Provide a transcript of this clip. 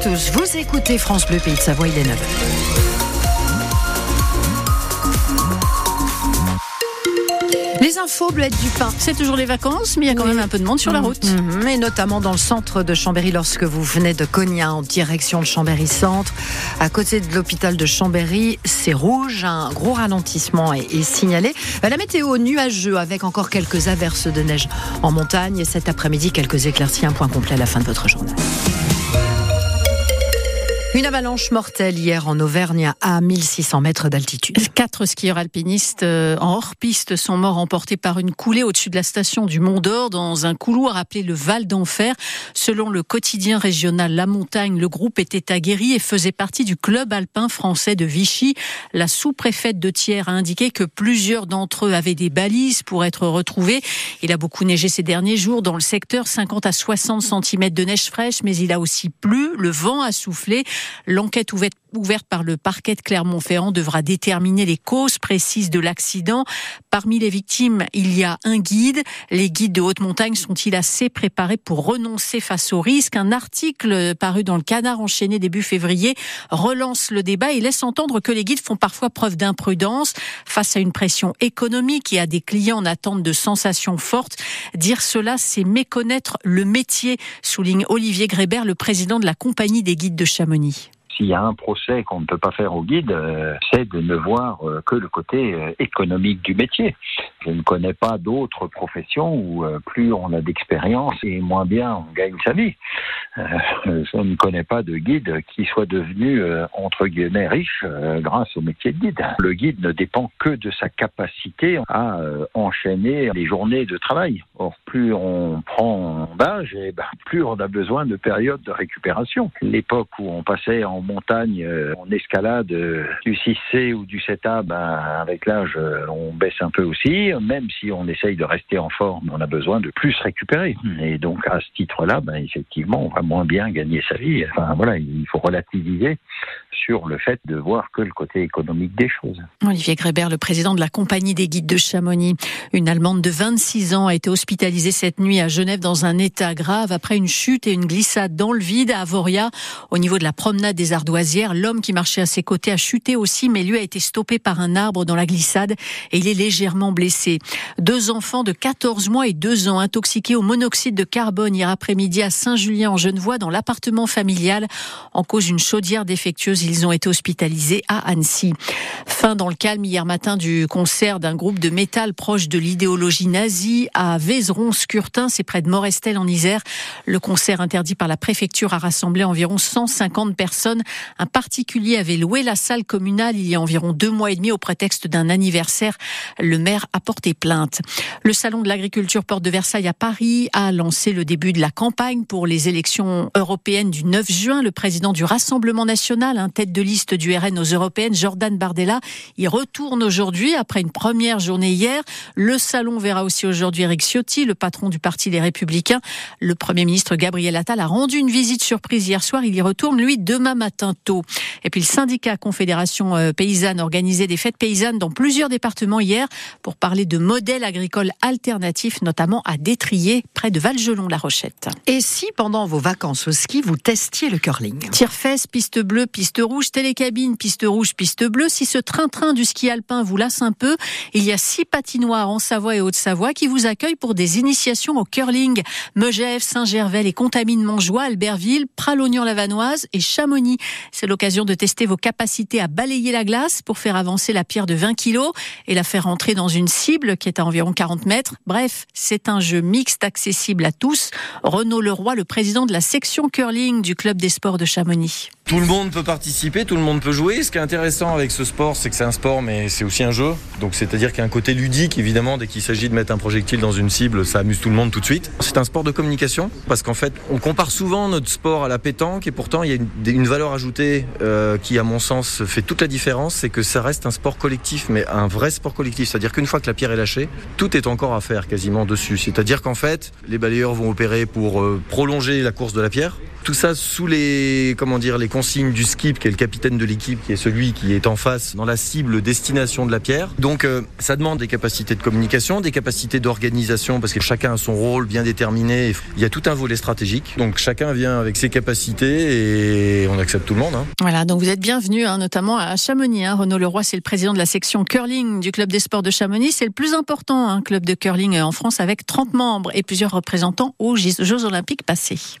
Tous, vous écoutez France Bleu Pays de Savoie, il est 9 Les infos, Bleuette du pain. C'est toujours les vacances, mais il y a quand même un peu de monde sur la Mmh, route. mmh, Et notamment dans le centre de Chambéry, lorsque vous venez de Cognac en direction de Chambéry-Centre. À côté de l'hôpital de Chambéry, c'est rouge. Un gros ralentissement est, est signalé. Euh, La météo nuageux avec encore quelques averses de neige en montagne. Et cet après-midi, quelques éclaircies. Un point complet à la fin de votre journal. Une avalanche mortelle hier en Auvergne à 1600 mètres d'altitude. Quatre skieurs alpinistes euh, en hors-piste sont morts emportés par une coulée au-dessus de la station du Mont d'Or dans un couloir appelé le Val d'Enfer. Selon le quotidien régional La Montagne, le groupe était aguerri et faisait partie du club alpin français de Vichy. La sous-préfète de Thiers a indiqué que plusieurs d'entre eux avaient des balises pour être retrouvés. Il a beaucoup neigé ces derniers jours dans le secteur, 50 à 60 cm de neige fraîche, mais il a aussi plu, le vent a soufflé. L'enquête ouverte par le parquet de Clermont-Ferrand devra déterminer les causes précises de l'accident. Parmi les victimes, il y a un guide. Les guides de haute montagne sont-ils assez préparés pour renoncer face au risque? Un article paru dans le Canard enchaîné début février relance le débat et laisse entendre que les guides font parfois preuve d'imprudence face à une pression économique et à des clients en attente de sensations fortes. Dire cela, c'est méconnaître le métier, souligne Olivier Grébert, le président de la compagnie des guides de Chamonix. S'il y a un procès qu'on ne peut pas faire au guide, euh, c'est de ne voir euh, que le côté euh, économique du métier. Je ne connais pas d'autres professions où plus on a d'expérience et moins bien on gagne sa vie. Je ne connais pas de guide qui soit devenu entre guillemets riche grâce au métier de guide. Le guide ne dépend que de sa capacité à enchaîner les journées de travail. Or, plus on prend d'âge, et ben, plus on a besoin de périodes de récupération. L'époque où on passait en montagne, euh, en escalade euh, du 6C ou du 7A, ben, avec l'âge, euh, on baisse un peu aussi. Même si on essaye de rester en forme, on a besoin de plus récupérer. Et donc, à ce titre-là, ben, effectivement, on va moins bien gagner sa vie. Enfin, voilà, il faut relativiser sur le fait de voir que le côté économique des choses. Olivier Grébert, le président de la compagnie des guides de Chamonix. Une Allemande de 26 ans a été hospitalisée cette nuit à Genève dans un état grave après une chute et une glissade dans le vide à Avoria. Au niveau de la promenade des L'homme qui marchait à ses côtés a chuté aussi, mais lui a été stoppé par un arbre dans la glissade et il est légèrement blessé. Deux enfants de 14 mois et 2 ans intoxiqués au monoxyde de carbone hier après-midi à Saint-Julien en Genevois dans l'appartement familial. En cause d'une chaudière défectueuse, ils ont été hospitalisés à Annecy. Fin dans le calme hier matin du concert d'un groupe de métal proche de l'idéologie nazie à Vézeron-Scurtin, c'est près de Morestel en Isère. Le concert interdit par la préfecture a rassemblé environ 150 personnes. Un particulier avait loué la salle communale il y a environ deux mois et demi au prétexte d'un anniversaire. Le maire a porté plainte. Le salon de l'agriculture Porte de Versailles à Paris a lancé le début de la campagne pour les élections européennes du 9 juin. Le président du Rassemblement national, un tête de liste du RN aux européennes, Jordan Bardella, y retourne aujourd'hui après une première journée hier. Le salon verra aussi aujourd'hui Eric Ciotti, le patron du parti des Républicains. Le premier ministre Gabriel Attal a rendu une visite surprise hier soir. Il y retourne, lui, demain matin tôt. Et puis le syndicat Confédération euh, paysanne organisait des fêtes paysannes dans plusieurs départements hier pour parler de modèles agricoles alternatifs, notamment à Détrier, près de Valgelon-la Rochette. Et si pendant vos vacances au ski, vous testiez le curling? Tire-fesse, piste bleue, piste rouge, télécabine, piste rouge, piste bleue. Si ce train-train du ski alpin vous lasse un peu, il y a six patinoires en Savoie et Haute-Savoie qui vous accueillent pour des initiations au curling. Megève, Saint-Gervais, les Contamines Montjoie, Albertville, Pralognan-Lavanoise et Chamonix. C'est l'occasion de tester vos capacités à balayer la glace pour faire avancer la pierre de 20 kilos et la faire entrer dans une cible qui est à environ 40 mètres. Bref, c'est un jeu mixte accessible à tous. Renaud Leroy, le président de la section curling du club des sports de Chamonix. Tout le monde peut participer, tout le monde peut jouer. Ce qui est intéressant avec ce sport, c'est que c'est un sport, mais c'est aussi un jeu. Donc c'est-à-dire qu'il y a un côté ludique, évidemment, dès qu'il s'agit de mettre un projectile dans une cible, ça amuse tout le monde tout de suite. C'est un sport de communication, parce qu'en fait, on compare souvent notre sport à la pétanque, et pourtant il y a une, valeur ajoutée euh, qui, à mon sens, fait toute la différence, c'est que ça reste un sport collectif, mais un vrai sport collectif. C'est-à-dire qu'une fois que la pierre est lâchée, tout est encore à faire quasiment dessus. C'est-à-dire qu'en fait, les balayeurs vont opérer pour euh, prolonger la course de la pierre. Tout ça sous les, comment dire, les consignes du skip, qui est le capitaine de l'équipe, qui est celui qui est en face dans la cible destination de la pierre. Donc euh, ça demande des capacités de communication, des capacités d'organisation, parce que chacun a son rôle bien déterminé. Il y a tout un volet stratégique. Donc chacun vient avec ses capacités et on accepte tout le monde. Hein. Voilà, donc vous êtes bienvenue, hein, notamment à Chamonix. Hein. Renaud Leroy, c'est le président de la section curling du club des sports de Chamonix. C'est le plus important, un club de curling en France avec 30 membres et plusieurs représentants aux Jeux olympiques passés.